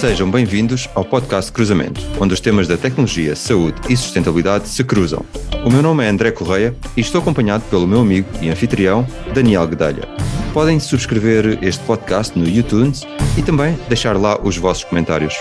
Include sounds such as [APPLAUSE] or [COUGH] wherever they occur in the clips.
Sejam bem-vindos ao podcast Cruzamento, onde os temas da tecnologia, saúde e sustentabilidade se cruzam. O meu nome é André Correia e estou acompanhado pelo meu amigo e anfitrião, Daniel Guedalha. Podem subscrever este podcast no YouTube e também deixar lá os vossos comentários.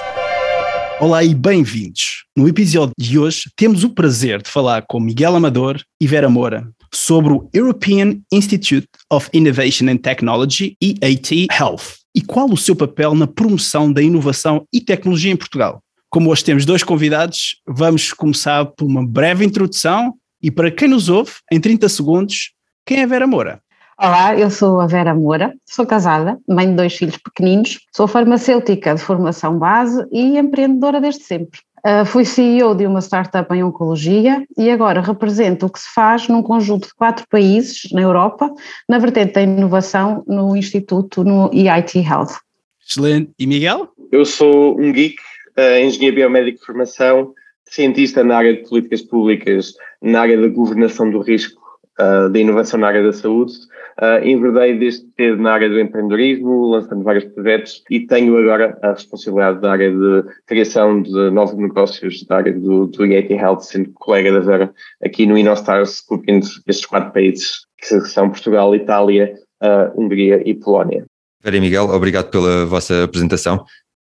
Olá e bem-vindos. No episódio de hoje temos o prazer de falar com Miguel Amador e Vera Moura sobre o European Institute of Innovation and Technology, EAT Health, e qual o seu papel na promoção da inovação e tecnologia em Portugal. Como hoje temos dois convidados, vamos começar por uma breve introdução e para quem nos ouve, em 30 segundos, quem é Vera Moura? Olá, eu sou a Vera Moura, sou casada, mãe de dois filhos pequeninos, sou farmacêutica de formação base e empreendedora desde sempre. Uh, fui CEO de uma startup em oncologia e agora represento o que se faz num conjunto de quatro países na Europa, na vertente da inovação no Instituto, no EIT Health. Excelente. E Miguel? Eu sou um geek, uh, engenheiro biomédico de formação, cientista na área de políticas públicas, na área da governação do risco uh, da inovação na área da saúde. Uh, enverdei desde cedo na área do empreendedorismo, lançando vários projetos e tenho agora a responsabilidade da área de criação de novos negócios da área do, do IAT Health, sendo colega da Vera aqui no InnoStars, cobrindo estes quatro países que são Portugal, Itália, uh, Hungria e Polónia. Vera e Miguel, obrigado pela vossa apresentação.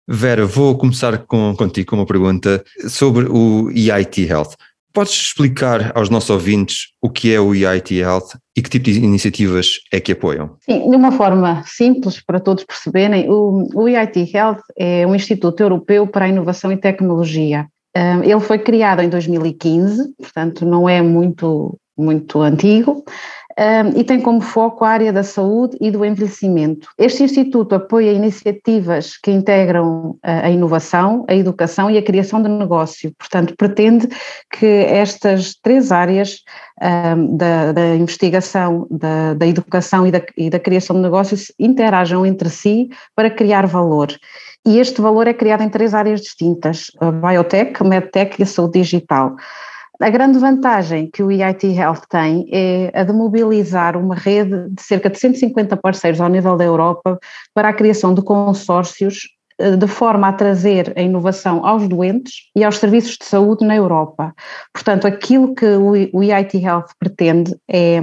Vera, vou começar com, contigo com uma pergunta sobre o EIT Health. Podes explicar aos nossos ouvintes o que é o EIT Health e que tipo de iniciativas é que apoiam? Sim, de uma forma simples para todos perceberem, o, o EIT Health é um Instituto Europeu para a Inovação e Tecnologia. Ele foi criado em 2015, portanto não é muito, muito antigo, um, e tem como foco a área da saúde e do envelhecimento. Este Instituto apoia iniciativas que integram a inovação, a educação e a criação de negócio, portanto, pretende que estas três áreas um, da, da, investigação, da, da educação e da, e da criação de negócios interajam entre si para criar valor. E este valor é criado em três áreas distintas: a biotech, a medtech e a saúde digital. A grande vantagem que o EIT Health tem é a de mobilizar uma rede de cerca de 150 parceiros ao nível da Europa para a criação de consórcios eh, de forma a trazer a inovação aos doentes e aos serviços de saúde na Europa. Portanto, aquilo que o EIT Health pretende é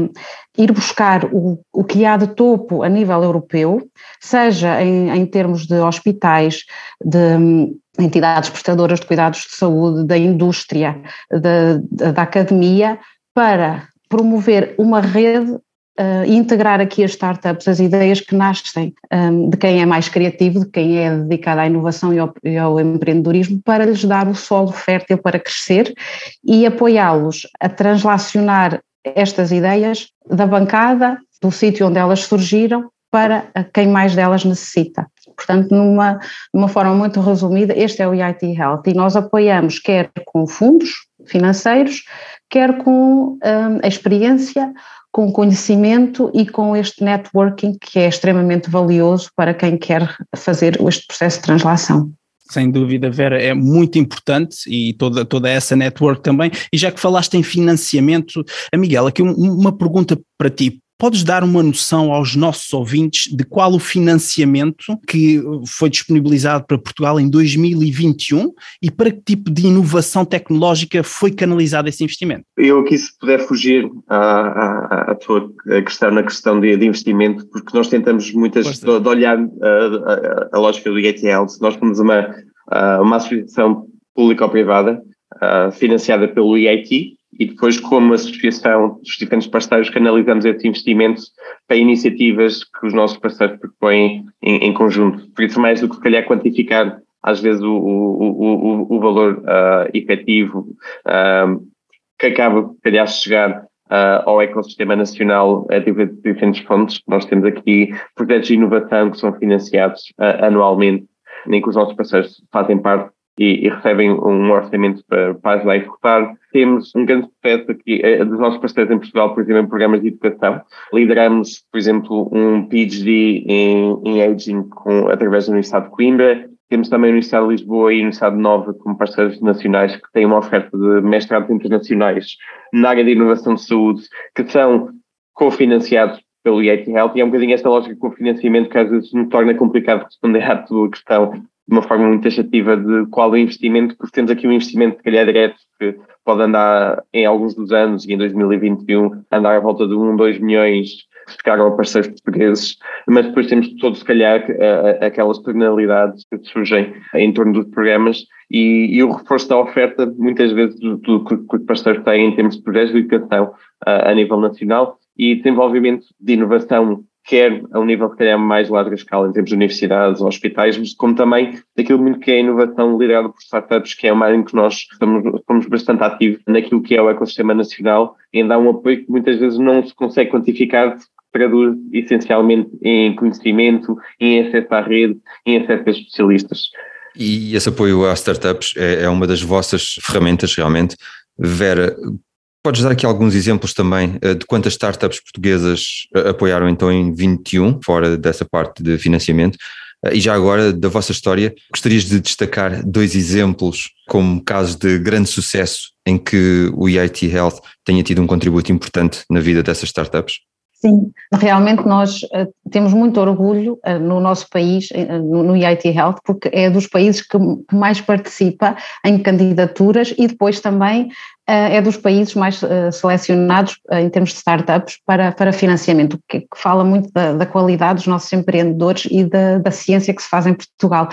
ir buscar o, o que há de topo a nível europeu, seja em, em termos de hospitais, de entidades prestadoras de cuidados de saúde, da indústria, da, da academia, para promover uma rede uh, integrar aqui as startups, as ideias que nascem um, de quem é mais criativo, de quem é dedicado à inovação e ao, e ao empreendedorismo, para lhes dar o solo fértil para crescer e apoiá-los a translacionar estas ideias da bancada, do sítio onde elas surgiram, para quem mais delas necessita. Portanto, numa, numa forma muito resumida, este é o EIT Health e nós apoiamos quer com fundos financeiros, quer com um, a experiência, com conhecimento e com este networking que é extremamente valioso para quem quer fazer este processo de translação. Sem dúvida, Vera, é muito importante e toda, toda essa network também. E já que falaste em financiamento, Miguel, aqui uma pergunta para ti. Podes dar uma noção aos nossos ouvintes de qual o financiamento que foi disponibilizado para Portugal em 2021 e para que tipo de inovação tecnológica foi canalizado esse investimento? Eu aqui, se puder fugir à, à, à tua questão, na questão de, de, investimento, porque nós tentamos muitas de, de olhar a, a, a, lógica do IETL, se nós temos uma, uma associação pública ou privada financiada pelo IIT, e depois como associação dos diferentes parceiros canalizamos esses investimentos para iniciativas que os nossos parceiros propõem em, em conjunto. Por isso, mais do que se calhar quantificar às vezes o, o, o, o valor uh, efetivo uh, que acaba, se calhar, de chegar uh, ao ecossistema nacional a diferentes fontes. Nós temos aqui projetos de inovação que são financiados uh, anualmente, em que os nossos parceiros fazem parte e, e, recebem um orçamento para, para ajudar a executar. Temos um grande sucesso aqui é, dos nossos parceiros em Portugal, por exemplo, em programas de educação. Lideramos, por exemplo, um PhD em, em Aging com, através da Universidade de Coimbra. Temos também a Universidade de Lisboa e a Universidade de Nova como parceiros nacionais que têm uma oferta de mestrados internacionais na área de inovação de saúde, que são cofinanciados pelo IAT Health e é um bocadinho esta lógica com o financiamento que às vezes me torna complicado responder à tua questão de uma forma muito taxativa de qual é o investimento, porque temos aqui um investimento, se calhar, direto, que pode andar em alguns dos anos e em 2021 andar à volta de 1, 2 milhões chegaram a parceiros portugueses, mas depois temos todos, se calhar, aquelas penalidades que surgem em torno dos programas e, e o reforço da oferta, muitas vezes, do, do que os parceiros têm em termos de projetos de educação a, a nível nacional e desenvolvimento de inovação quer a um nível, se calhar, mais larga escala, em termos de universidades, hospitais, mas como também daquilo muito que é a inovação liderada por startups, que é uma área em que nós estamos, estamos bastante ativos naquilo que é o ecossistema nacional, em dar um apoio que muitas vezes não se consegue quantificar, traduz essencialmente em conhecimento, em acesso à rede, em acesso a especialistas. E esse apoio às startups é, é uma das vossas ferramentas realmente. Vera, podes dar aqui alguns exemplos também eh, de quantas startups portuguesas eh, apoiaram então em 21, fora dessa parte de financiamento? Eh, e já agora, da vossa história, gostarias de destacar dois exemplos como casos de grande sucesso em que o EIT Health tenha tido um contributo importante na vida dessas startups? Sim, realmente nós temos muito orgulho uh, no nosso país, uh, no, no Health, porque é dos países que, que mais participa em candidaturas e depois também é dos países mais selecionados em termos de startups para, para financiamento, o que, fala muito da, da, qualidade dos nossos empreendedores e da, da, ciência que se faz em Portugal.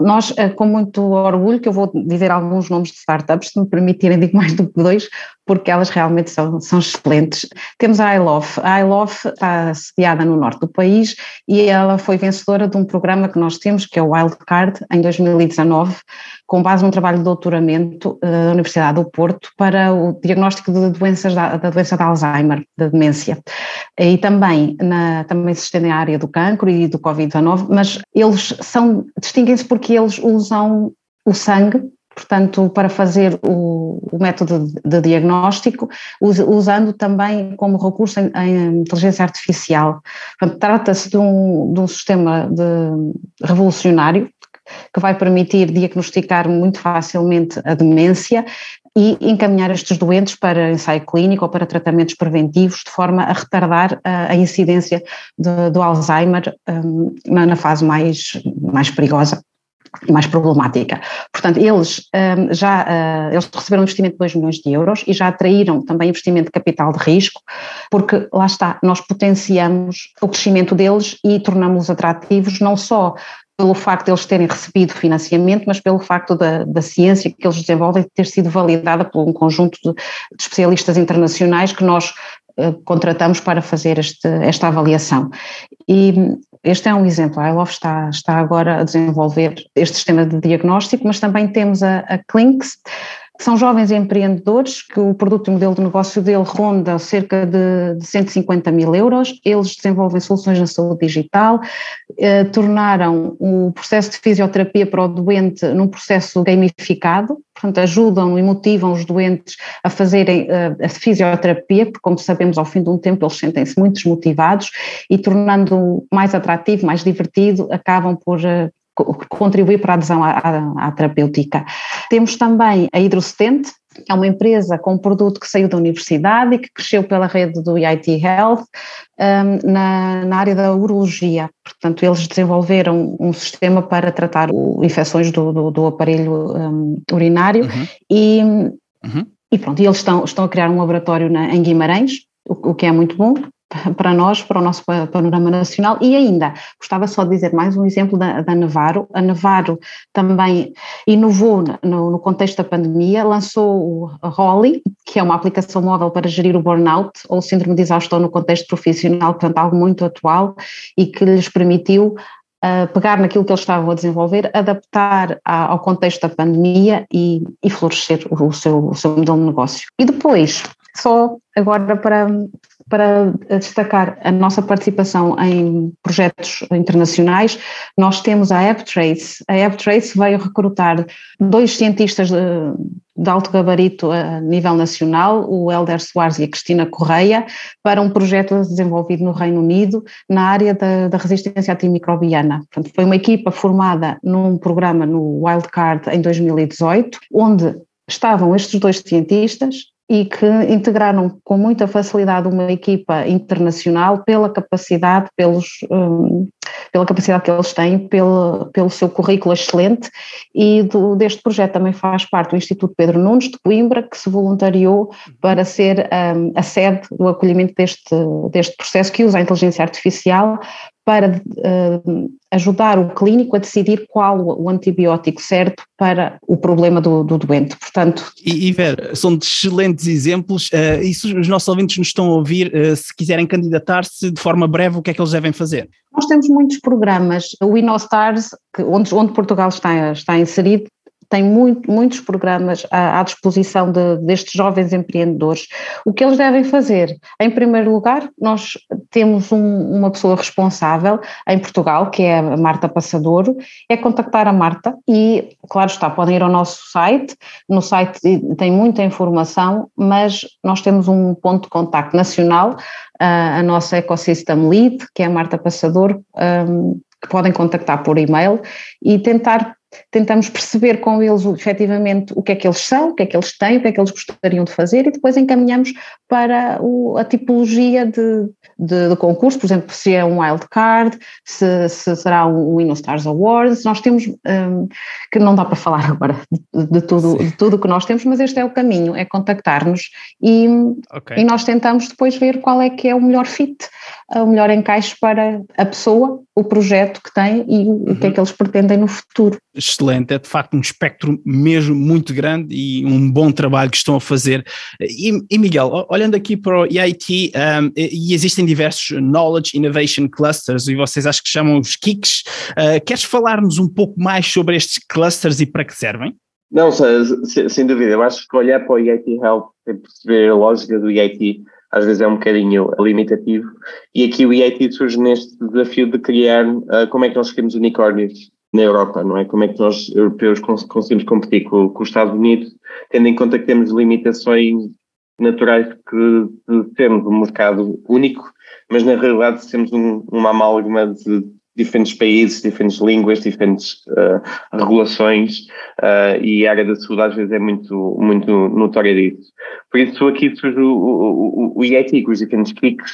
Nós, com muito orgulho, que eu vou dizer alguns nomes de startups, se me permitirem, digo mais do que dois, porque elas realmente são, são excelentes. Temos a iLove. A iLove está sediada no norte do país e ela foi vencedora de um programa que nós temos, que é o Wildcard, em 2019, com base num trabalho de doutoramento da Universidade do Porto, para para o diagnóstico de doenças da, da doença de Alzheimer, da demência. E também, na, também se estende à área do cancro e do Covid-19, mas eles são, distinguem-se porque eles usam o sangue portanto, para fazer o, o método de, de diagnóstico, us, usando também como recurso em inteligência artificial. Trata-se de um, de um sistema de, revolucionário que vai permitir diagnosticar muito facilmente a demência e encaminhar estes doentes para ensaio clínico ou para tratamentos preventivos, de forma a retardar a, a incidência do Alzheimer um, na fase mais, mais perigosa mais problemática. Portanto, eles um, já uh, eles receberam um investimento de 2 milhões de euros e já atraíram também investimento de capital de risco, porque lá está, nós potenciamos o crescimento deles e tornamos-los atrativos não só pelo facto de eles terem recebido financiamento, mas pelo facto da, da ciência que eles desenvolvem ter sido validada por um conjunto de, de especialistas internacionais que nós uh, contratamos para fazer este, esta avaliação. E este é um exemplo, a ILOF está, está agora a desenvolver este sistema de diagnóstico, mas também temos a, a Clinks, são jovens empreendedores que o produto e modelo de negócio dele ronda cerca de, de 150 mil euros. Eles desenvolvem soluções na saúde digital, eh, tornaram o processo de fisioterapia para o doente num processo gamificado, portanto, ajudam e motivam os doentes a fazerem eh, a fisioterapia, porque, como sabemos, ao fim de um tempo eles sentem-se muito desmotivados e, tornando mais atrativo, mais divertido, acabam por eh, contribuir para a adesão à, à, à terapêutica. Temos também a Hidrostente, é uma empresa com um produto que saiu da universidade e que cresceu pela rede do EIT Health um, na, na, área da urologia. Portanto, eles desenvolveram um sistema para tratar o, infecções do, do, do aparelho um, urinário uhum. e, uhum. e pronto, eles estão, estão a criar um laboratório na, em Guimarães, o, o que é muito bom [LAUGHS] para nós, para o nosso panorama nacional. E ainda, gostava só de dizer mais um exemplo da, da. A Navarro também inovou no, no contexto da pandemia, lançou o Rolly, que é uma aplicação móvel para gerir o burnout ou síndrome de exaustão no contexto profissional, portanto algo muito atual e que lhes permitiu Uh, pegar naquilo que eles estavam a desenvolver, adaptar a, ao contexto da pandemia e, e florescer o, o, seu, o seu modelo de negócio. E depois, só agora para para destacar a nossa participação em projetos internacionais, nós temos a AppTrace. A AppTrace veio recrutar dois cientistas de, de alto gabarito a nível nacional, o Helder Soares e a Cristina Correia, para um projeto desenvolvido no Reino Unido na área da, da resistência antimicrobiana. Portanto, foi uma equipa formada num programa no Wildcard em 2018, onde estavam estes dois cientistas, e que integraram com muita facilidade uma equipa internacional pela capacidade, pelos, um, pela capacidade que eles têm, pelo, pelo seu currículo excelente e do, deste projeto também faz parte o Instituto Pedro Nunes de Coimbra, que se voluntariou para ser um, a sede do acolhimento deste, deste processo que usa a inteligência artificial para uh, ajudar o clínico a decidir qual o antibiótico certo para o problema do, do doente. Portanto, e, e Vera, são excelentes exemplos. Uh, e se os nossos ouvintes nos estão a ouvir, uh, se quiserem candidatar-se de forma breve, o que é que eles devem fazer? Nós temos muitos programas. O InnoStars, onde, onde Portugal está, está inserido, tem muito, muitos programas à, à disposição de, destes jovens empreendedores. O que eles devem fazer? Em primeiro lugar, nós temos um, uma pessoa responsável em Portugal, que é a Marta Passadouro, é contactar a Marta e, claro está, podem ir ao nosso site, no site tem muita informação, mas nós temos um ponto de contacto nacional, a, nossa Ecosystem Lead, que é a Marta Passadouro, um, que podem contactar por e-mail e tentar tentamos perceber com eles efetivamente o que é que eles são, o que é que eles têm, o que é que eles gostariam de fazer e depois encaminhamos para o, a tipologia de, de, de, concurso, por exemplo, se é um wildcard, se, se será um, um InnoStars Awards, nós temos, um, que não dá para falar agora de, de tudo o de tudo que nós temos, mas este é o caminho, é contactar-nos e, okay. e nós tentamos depois ver qual é que é o melhor fit, o melhor encaixe para a pessoa, o projeto que tem e o, uhum. o que é uhum. que eles pretendem no futuro excelente, é de facto um espectro mesmo muito grande e um bom trabalho que estão a fazer. E, e Miguel, olhando aqui para o EIT, um, e existem diversos Knowledge Innovation Clusters, e vocês acho que chamam os KICs, uh, queres falar-nos um pouco mais sobre estes clusters e para que servem? Não, sem dúvida, eu acho que olhar para o EIT Help e perceber a lógica do EIT às vezes é um bocadinho limitativo, e aqui o EIT surge neste desafio de criar uh, como é que nós queremos unicórnios na Europa, não é? Como é que nós, europeus, conseguimos competir com, com os Estados Unidos, tendo em conta que temos limitações naturais que temos um mercado único, mas na realidade temos um, uma amálgama de diferentes países, diferentes línguas, diferentes uh, regulações uh, e a área da saúde às vezes é muito, muito notória disso. Por isso aqui surge o, o, o, o com os diferentes cliques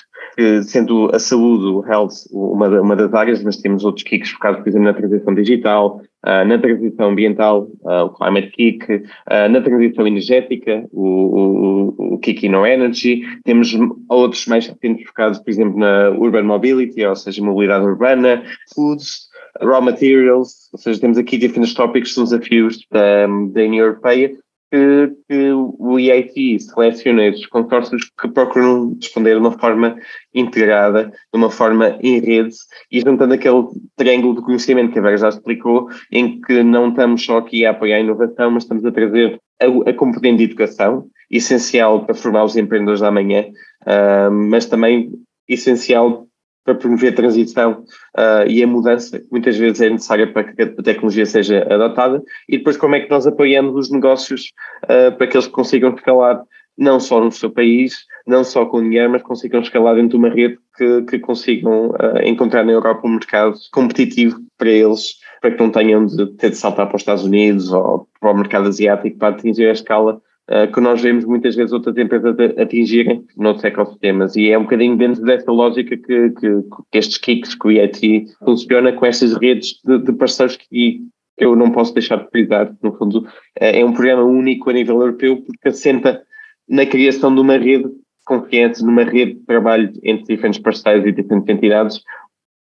sendo a saúde, o health, uma, uma das áreas, mas temos outros kicks focados, por exemplo, na transição digital, na transição ambiental, uh, o Climate Kick, uh, na transição energética, o, o, o Kick Energy, temos outros mais recentes focados, por exemplo, na Urban Mobility, ou seja, mobilidade urbana, foods, raw materials, ou seja, temos aqui diferentes tópicos, são desafios da, da União Europeia, que, que o EIT seleciona esses consórcios que procuram responder de uma forma integrada, de uma forma em rede e juntando aquele triângulo de conhecimento que a Vera já explicou, em que não estamos só aqui a apoiar a inovação, mas estamos a trazer a, a componente de educação, essencial para formar os empreendedores da manhã, uh, mas também essencial para promover a transição uh, e a mudança que muitas vezes é necessária para que a tecnologia seja adotada. E depois como é que nós apoiamos os negócios uh, para que eles consigam escalar não só no seu país, não só com dinheiro, mas consigam escalar dentro de uma rede que, que consigam uh, encontrar na Europa um mercado competitivo para eles, para que não tenham de ter de saltar para os Estados Unidos ou para o mercado asiático para atingir a escala uh, que nós vemos muitas vezes outras empresas atingirem noutros ecossistemas. E é um bocadinho dentro dessa lógica que, que, que estes kicks, que o funciona com estas redes de, de parceiros que, eu não posso deixar de frisar. No fundo, é um programa único a nível europeu porque assenta na criação de uma rede confiança, numa rede de trabalho entre diferentes parceiros e diferentes entidades.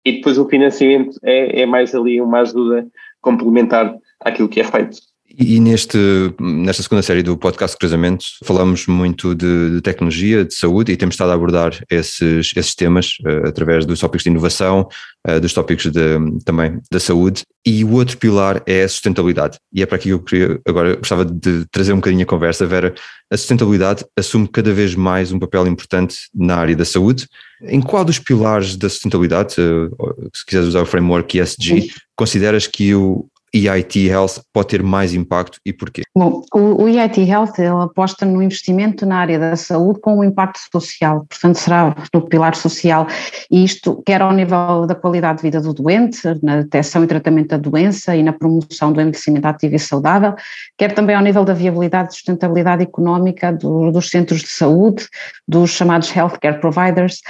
E depois o financiamento é, é mais ali uma ajuda complementar àquilo que é feito. E neste, nesta segunda série do podcast Cruzamento falamos muito de, de, tecnologia, de saúde e temos estado a abordar esses, esses temas uh, através dos tópicos de inovação, uh, dos tópicos de, também da saúde. E o outro pilar é a sustentabilidade. E é para aqui que eu queria, agora gostava de trazer um bocadinho a conversa, Vera, a sustentabilidade assume cada vez mais um papel importante na área da saúde. Em qual dos pilares da sustentabilidade, uh, se quiseres usar o framework ESG, consideras que o, EIT Health pode ter mais impacto e porquê? Bom, o, EIT Health aposta no investimento na área da saúde com um impacto social, portanto será no pilar social. E isto quer ao nível da qualidade de vida do doente, na detecção e tratamento da doença e na promoção do envelhecimento ativo e saudável, quer também ao nível da viabilidade e sustentabilidade económica do, dos centros de saúde, dos chamados healthcare providers,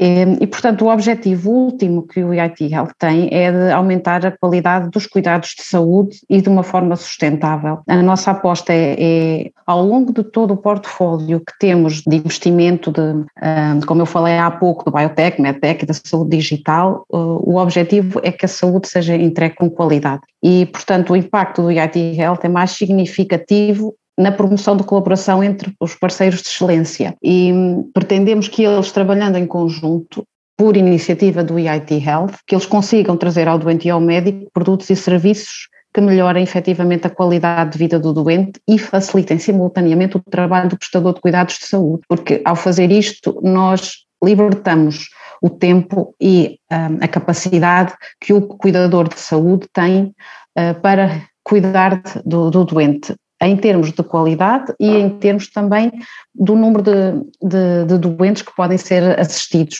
E, portanto, o objetivo último que o Health tem é de aumentar a qualidade dos cuidados de saúde e de uma forma sustentável. A nossa aposta é, é ao longo de todo o portfólio que temos de investimento, de, como eu falei há pouco, do biotech, medtech e da saúde digital, o objetivo é que a saúde seja entregue com qualidade. E, portanto, o impacto do EIT Health é mais significativo na promoção de colaboração entre os parceiros de excelência. E hum, pretendemos que eles, trabalhando em conjunto, por iniciativa do EIT Health, que eles consigam trazer ao doente e ao médico produtos e serviços que melhorem efetivamente a qualidade de vida do doente e facilitem simultaneamente o trabalho do prestador de cuidados de saúde, porque ao fazer isto nós libertamos o tempo e um, a capacidade que o cuidador de saúde tem uh, para cuidar do, do doente em termos de qualidade e em termos também do número de, de, de doentes que podem ser assistidos.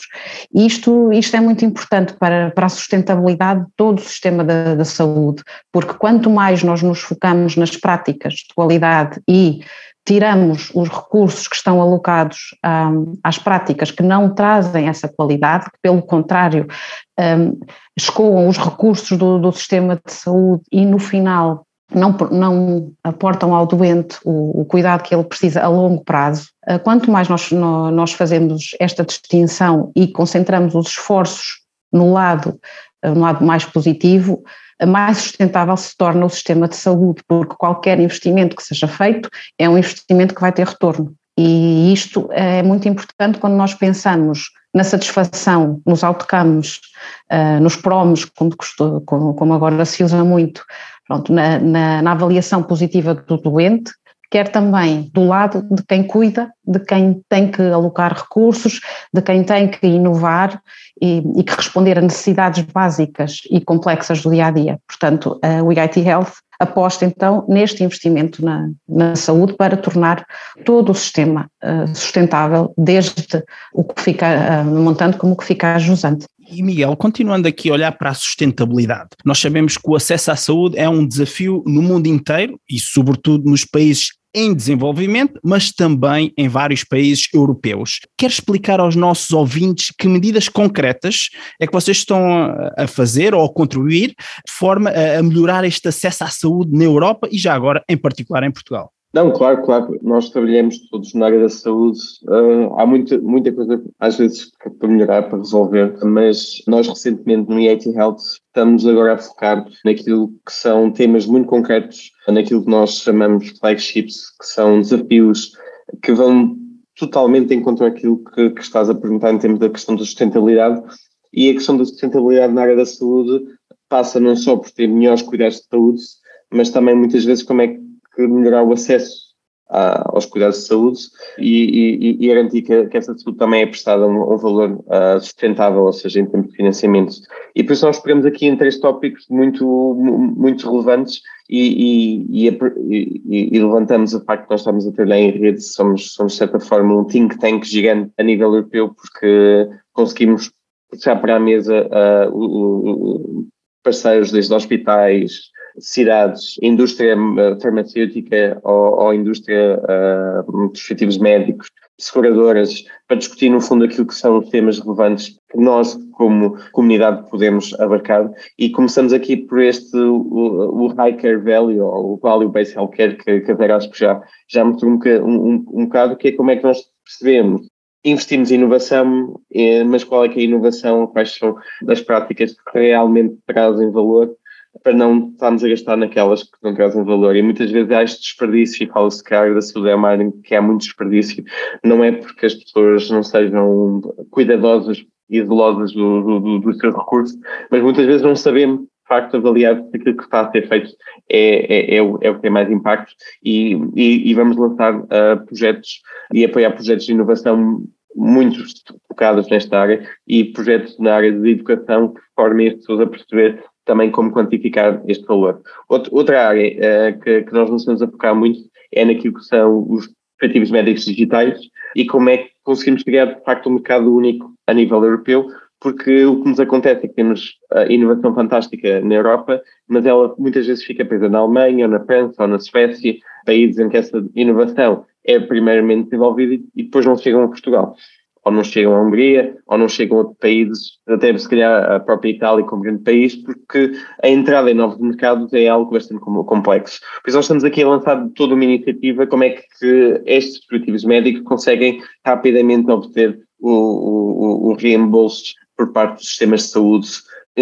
Isto, isto é muito importante para, para a sustentabilidade de todo o sistema da, da saúde, porque quanto mais nós nos focamos nas práticas de qualidade e tiramos os recursos que estão alocados um, às práticas que não trazem essa qualidade, que pelo contrário um, escoam os recursos do, do sistema de saúde e no final não, não aportam ao doente o, o, cuidado que ele precisa a longo prazo. Ah, quanto mais nós, nós fazemos esta distinção e concentramos os esforços no lado, ah, no lado mais positivo, mais sustentável se torna o sistema de saúde, porque qualquer investimento que seja feito é um investimento que vai ter retorno. E isto é muito importante quando nós pensamos na satisfação, nos outcomes, ah, nos promos, como, como agora se usa muito, pronto, na, na, na avaliação positiva do doente, quer também do lado de quem cuida, de quem tem que alocar recursos, de quem tem que inovar e, e que responder a necessidades básicas e complexas do dia a dia. Portanto, o EIT Health aposta então neste investimento na, na saúde para tornar todo o sistema uh, sustentável, desde o que fica uh, montante como o que fica ajusante. E Miguel, continuando aqui a olhar para a sustentabilidade, nós sabemos que o acesso à saúde é um desafio no mundo inteiro e, sobretudo, nos países em desenvolvimento, mas também em vários países europeus. Quer explicar aos nossos ouvintes que medidas concretas é que vocês estão a fazer ou a contribuir de forma a melhorar este acesso à saúde na Europa e já agora, em particular, em Portugal? Não, claro, claro. Nós trabalhamos todos na área da saúde. Uh, há muita, muita coisa, às vezes, para melhorar, para resolver, mas nós recentemente no EAT Health estamos agora a focar naquilo que são temas muito concretos, naquilo que nós chamamos flagships, que são desafios que vão totalmente em contra daquilo que, que estás a perguntar em termos da questão da sustentabilidade. E a questão da sustentabilidade na área da saúde passa não só por ter melhores cuidados de saúde, mas também muitas vezes como é que melhorar o acesso a, aos cuidados de saúde e, e, e garantir que, que, essa saúde também é prestada a um, um valor uh, sustentável, ou seja, em termos de financiamento. E por isso nós pegamos aqui em três tópicos muito, muito relevantes e, e, levantamos a parte que nós estamos a trabalhar em rede, somos, somos de certa forma um think tank gigante a nível europeu porque conseguimos puxar para a mesa uh, o, o, parceiros desde hospitais, cidades, indústria eh, farmacêutica ou, ou indústria uh, dispositivos médicos, seguradoras, para discutir no fundo aquilo que são temas relevantes que nós, como comunidade, podemos abarcar. E começamos aqui por este, o, o High Care Value, ou o Value Based Healthcare, que, que a Vera já, já mostrou um, um, um bocado, que é como é que nós percebemos. Investimos em inovação, eh, mas qual é que é a inovação, quais são as práticas que realmente trazem valor para não estarmos a gastar naquelas que não trazem valor. E muitas vezes há este desperdício, e fala-se que a área da saúde é uma área que há muito desperdício. Não é porque as pessoas não sejam cuidadosas e zelosas do, do, do seu recurso, mas muitas vezes não sabemos facto avaliar se aquilo que está a ser feito é, é, é, o, é o que tem mais impacto e, e, e vamos lançar uh, projetos e apoiar projetos de inovação muito focados nesta área e projetos na área de educação que formem as pessoas a perceber também como quantificar este valor. outra área uh, que, que, nós nos estamos a focar muito é naquilo que são os efetivos médicos digitais e como é que conseguimos criar de facto um mercado único a nível europeu, porque o que nos acontece é que temos inovação fantástica na Europa, mas ela muitas vezes fica presa na Alemanha, ou na França, ou na Suécia, países em que essa inovação é primeiramente desenvolvida e depois não chegam a Portugal. Ou não chegam à Hungria, ou não chegam a outros países, até se calhar a própria Itália como grande país, porque a entrada em novos mercados é algo bastante complexo. Por isso nós estamos aqui a lançar toda uma iniciativa, como é que estes dispositivos médicos conseguem rapidamente obter o, o, o reembolso por parte dos sistemas de saúde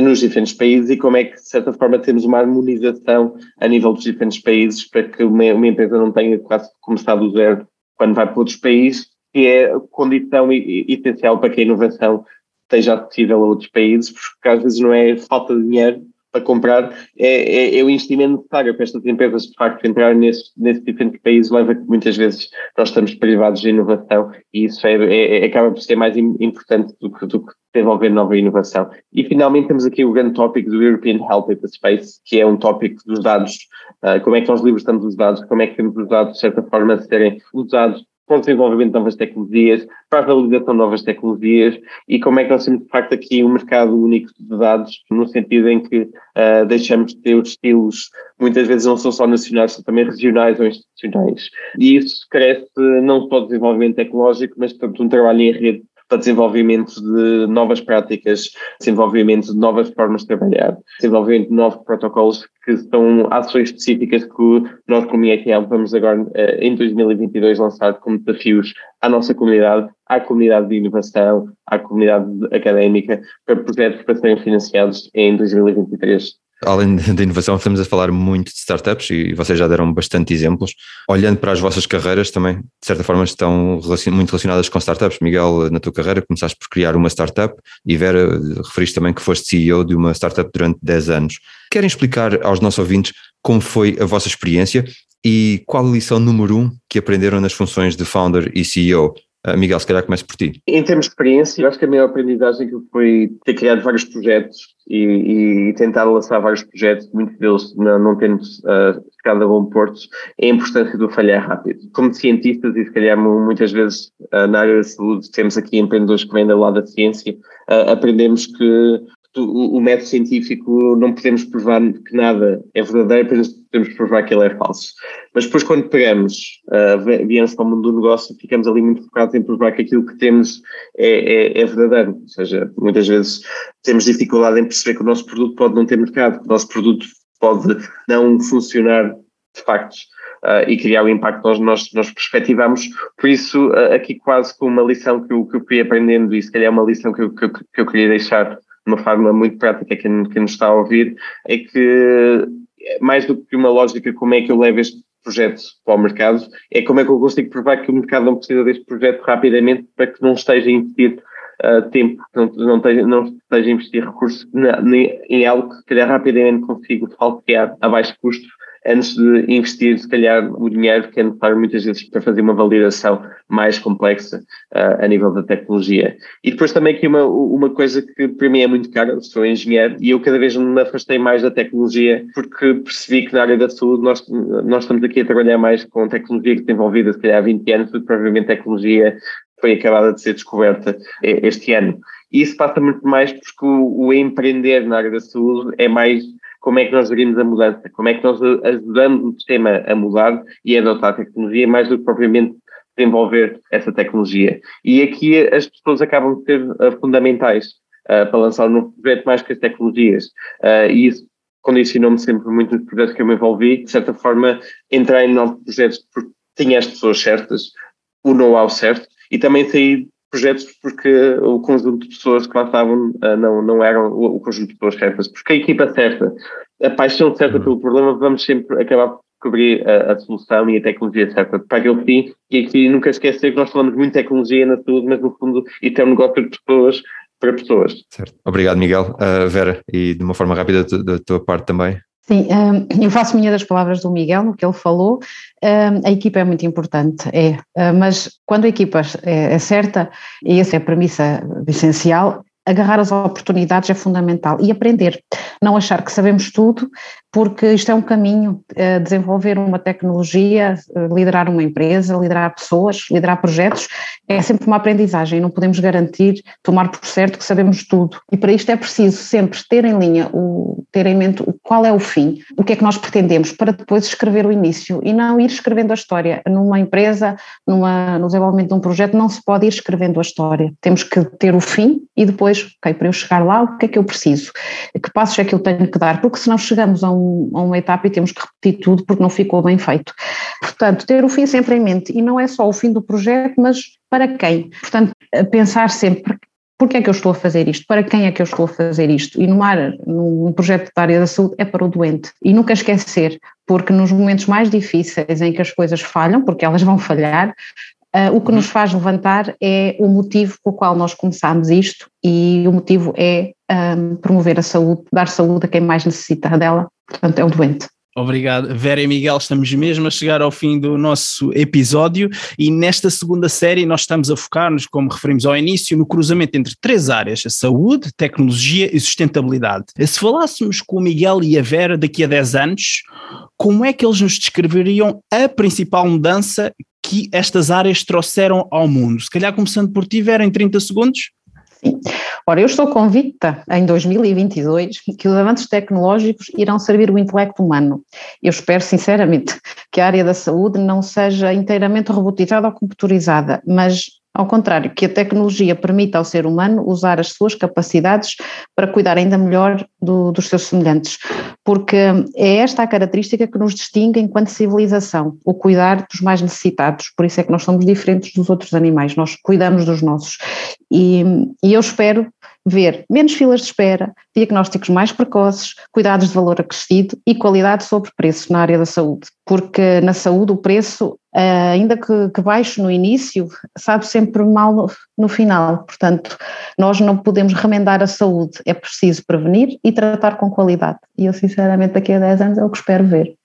nos diferentes países e como é que, de certa forma, temos uma harmonização a nível dos diferentes países para que uma, uma empresa não tenha quase começado do zero quando vai para outros países, que é condição essencial para que a inovação esteja acessível a outros países, porque às vezes não é falta de dinheiro, para comprar, é, é, é, o investimento necessário para estas empresas de facto entrarem nesses, nesses diferentes países, leva que muitas vezes nós estamos privados de inovação e isso é, é, é acaba por ser mais importante do que, do que desenvolver nova inovação. E finalmente temos aqui o grande tópico do European Health Data Space, que é um tópico dos dados, uh, como é que nós libertamos os dados, como é que temos os dados de certa forma a serem usados para o desenvolvimento de novas tecnologias, para a validação de novas tecnologias e como é que nós temos de facto aqui um mercado único de dados, no sentido em que uh, deixamos de ter os estilos, muitas vezes não são só nacionais, são também regionais ou institucionais. E isso cresce não só desenvolvimento tecnológico, mas portanto um trabalho em rede para desenvolvimento de novas práticas, desenvolvimento de novas formas de trabalhar, desenvolvimento de novos protocolos que são ações específicas que nós como IETL vamos agora eh, em 2022 lançar como desafios à nossa comunidade, à comunidade de inovação, à comunidade académica, para projetos para serem financiados em 2023 além da inovação, estamos a falar muito de startups e vocês já deram bastante exemplos. Olhando para as vossas carreiras também, de certa forma, estão muito relacionadas com startups. Miguel, na tua carreira, começaste por criar uma startup e Vera, referiste também que foste CEO de uma startup durante 10 anos. Querem explicar aos nossos ouvintes como foi a vossa experiência e qual a lição número um que aprenderam nas funções de founder e CEO? Uh, Miguel, se calhar começo por ti. Em termos de experiência, eu acho que a maior aprendizagem foi ter criado vários projetos e, e tentar lançar vários projetos, muitos deles não, não tendo uh, chegado a bom porto, é a importância do falhar rápido. Como cientistas, e se calhar muitas vezes uh, na área da saúde, temos aqui empreendedores que vêm do lado da ciência, uh, aprendemos que o, método científico não podemos provar que nada é verdadeiro, apenas podemos provar que ele é falso. Mas depois, quando pegamos, uh, viemos para o mundo do negócio, ficamos ali muito focados em provar que aquilo que temos é, é, é, verdadeiro. Ou seja, muitas vezes temos dificuldade em perceber que o nosso produto pode não ter mercado, que o nosso produto pode não funcionar de facto. Uh, e criar o impacto que nós, nós, nós perspectivamos. Por isso, uh, aqui quase com uma lição que eu, que eu fui aprendendo, e se calhar é uma lição que eu, que eu, que eu queria deixar de uma forma muito prática quem nos está a ouvir, é que mais do que uma lógica como é que eu levo este projeto para o mercado, é como é que eu consigo provar que o mercado não precisa deste projeto rapidamente para que não esteja a investir uh, tempo, não, não, esteja, não esteja a investir recursos na, em algo que, calhar, rapidamente consigo falsear a baixo custo antes de investir, se calhar, o dinheiro que é necessário muitas vezes para fazer uma validação mais complexa uh, a nível da tecnologia. E depois também aqui uma, uma coisa que para mim é muito cara, eu sou engenheiro e eu cada vez me afastei mais da tecnologia porque percebi que na área da saúde nós, nós estamos aqui a trabalhar mais com tecnologia que desenvolvida se calhar há 20 anos do provavelmente tecnologia foi acabada de ser descoberta este ano. E isso passa muito mais porque o, o empreender na área da saúde é mais como é que nós gerimos a mudança, como é que nós ajudamos o sistema a mudar e a adotar a tecnologia, mais do que propriamente desenvolver essa tecnologia. E aqui as pessoas acabam de ser uh, fundamentais uh, para lançar um novo projeto mais que as tecnologias. Uh, e isso condicionou-me sempre muito nos projetos que eu me envolvi. De certa forma, entrar em novos projetos porque tinha as pessoas certas, o know-how certo, e também sair projetos porque o conjunto de pessoas que lá estavam uh, não, não eram o, conjunto de pessoas certas, porque a equipa certa, a paixão certa uhum. pelo problema, vamos sempre acabar por descobrir a, a, solução e a tecnologia certa para aquele fim. E aqui nunca esquecer que nós falamos muito de tecnologia na saúde, mas no fundo isto é um negócio de pessoas para pessoas. Certo. Obrigado, Miguel. Uh, Vera, e de uma forma rápida da tua parte também, Sim, eu faço minha das palavras do Miguel, no que ele falou. A equipa é muito importante, é, ah, mas quando a equipa é, é certa, e essa é a premissa essencial, agarrar as oportunidades é fundamental e aprender. Não achar que sabemos tudo, porque isto é um caminho. Eh, desenvolver uma tecnologia, eh, liderar uma empresa, liderar pessoas, liderar projetos, é sempre uma aprendizagem. Não podemos garantir, tomar por certo que sabemos tudo. E para isto é preciso sempre ter em linha, o, ter em mente qual é o fim, o que é que nós pretendemos, para depois escrever o início e não ir escrevendo a história. Numa empresa, numa, no desenvolvimento de um projeto, não se pode ir escrevendo a história. Temos que ter o fim e depois, ok, para eu chegar lá, o que é que eu preciso? Que passos é que eu tenho que dar? Porque senão chegamos a, um, a uma etapa e temos que repetir tudo porque não ficou bem feito. Portanto, ter o fim sempre em mente e não é só o fim do projeto, mas para quem? Portanto, pensar sempre porque é que eu estou a fazer isto? Para quem é que eu estou a fazer isto? E numa área, num projeto da área da saúde é para o doente. E nunca esquecer, porque nos momentos mais difíceis em que as coisas falham, porque elas vão falhar, uh, o que nos faz levantar é o motivo pelo qual nós começámos isto e o motivo é um, promover a saúde, dar saúde a quem mais necessita dela, portanto é o doente. Obrigado. Vera e Miguel, estamos mesmo a chegar ao fim do nosso episódio e nesta segunda série nós estamos a focar-nos, como referimos ao início, no cruzamento entre três áreas: a saúde, tecnologia e sustentabilidade. Se falássemos com o Miguel e a Vera daqui a 10 anos, como é que eles nos descreveriam a principal mudança que estas áreas trouxeram ao mundo? Se calhar começando por ti, Vera, em 30 segundos. Sim. Ora, eu estou convicta em 2022 que os avanços tecnológicos irão servir o intelecto humano. Eu espero sinceramente que a área da saúde não seja inteiramente robotizada ou computadorizada, mas ao contrário, que a tecnologia permita ao ser humano usar as suas capacidades para cuidar ainda melhor do, dos seus semelhantes, porque é esta a característica que nos distingue enquanto civilização, o cuidar dos mais necessitados, por isso é que nós somos diferentes dos outros animais, nós cuidamos dos nossos. E, e eu espero ver menos filas de espera, diagnósticos mais precoces, cuidados de valor acrescido e qualidade sobre preço na área da saúde. Porque na saúde o preço, eh, ainda que, que baixo no início, sabe sempre mal no, no final. Portanto, nós não podemos remendar a saúde, é preciso prevenir e tratar com qualidade. E eu, sinceramente, daqui a 10 anos é o que espero ver.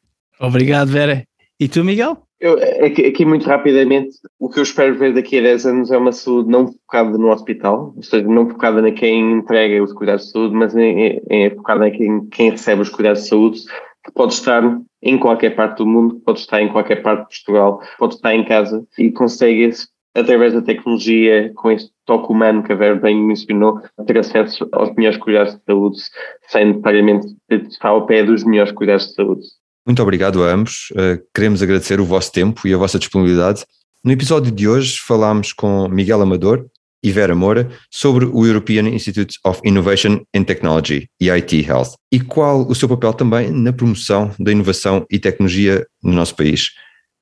Obrigado, Vera. E tu, Miguel? Eu, aqui, aqui, muito rapidamente, o que eu espero ver daqui a 10 anos é uma saúde não focada no hospital, ou seja, não focada em quem entrega os cuidados de saúde, mas em, em, focada em quem, quem, recebe os cuidados de saúde, que pode estar em qualquer parte do mundo, pode estar em qualquer parte de Portugal, pode estar em casa e consegue, através da tecnologia, com este toque humano que a Vera bem mencionou, ter acesso aos melhores cuidados de saúde, sem necessariamente estar ao pé dos melhores cuidados de saúde. Muito obrigado a ambos. Uh, queremos agradecer o vosso tempo e a vossa disponibilidade. No episódio de hoje falámos com Miguel Amador e Vera Moura sobre o European Institute of Innovation and Technology, EIT Health, e qual o seu papel também na promoção da inovação e tecnologia no nosso país.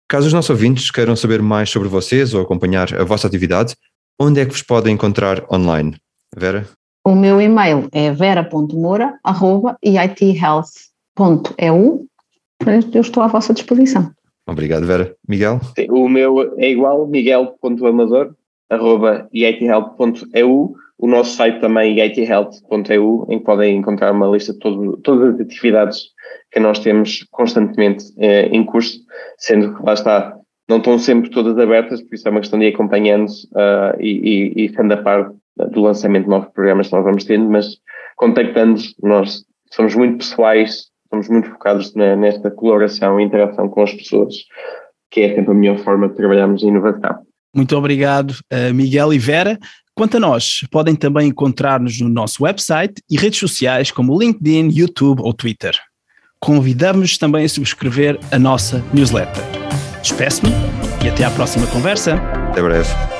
Caso os nossos ouvintes queiram saber mais sobre vocês ou acompanhar a vossa atividade, onde é que vos podem encontrar online? Vera? O meu e-mail é vera.moura.eithealth.eu eu estou à vossa disposição. Obrigado, Vera. Miguel? Sim, o meu é igual, miguel.amador.ithealth.eu. O nosso site também ithealth.eu, em que podem encontrar uma lista de todo, todas as atividades que nós temos constantemente eh, em curso, sendo que lá está, não estão sempre todas abertas, por isso é uma questão de ir acompanhando uh, e, e, e estando a par do lançamento de novos programas que nós vamos tendo, mas contactando-nos, nós somos muito pessoais, estamos muito focados na, nesta colaboração e interação com as pessoas, que é sempre a melhor forma de trabalharmos em inovação. Muito obrigado, uh, Miguel e Vera. Quanto a nós, podem também encontrar-nos no nosso website e redes sociais como LinkedIn, YouTube ou Twitter. Convidamos-nos também a subscrever a nossa newsletter. Despeço-me e até à próxima conversa. Até breve.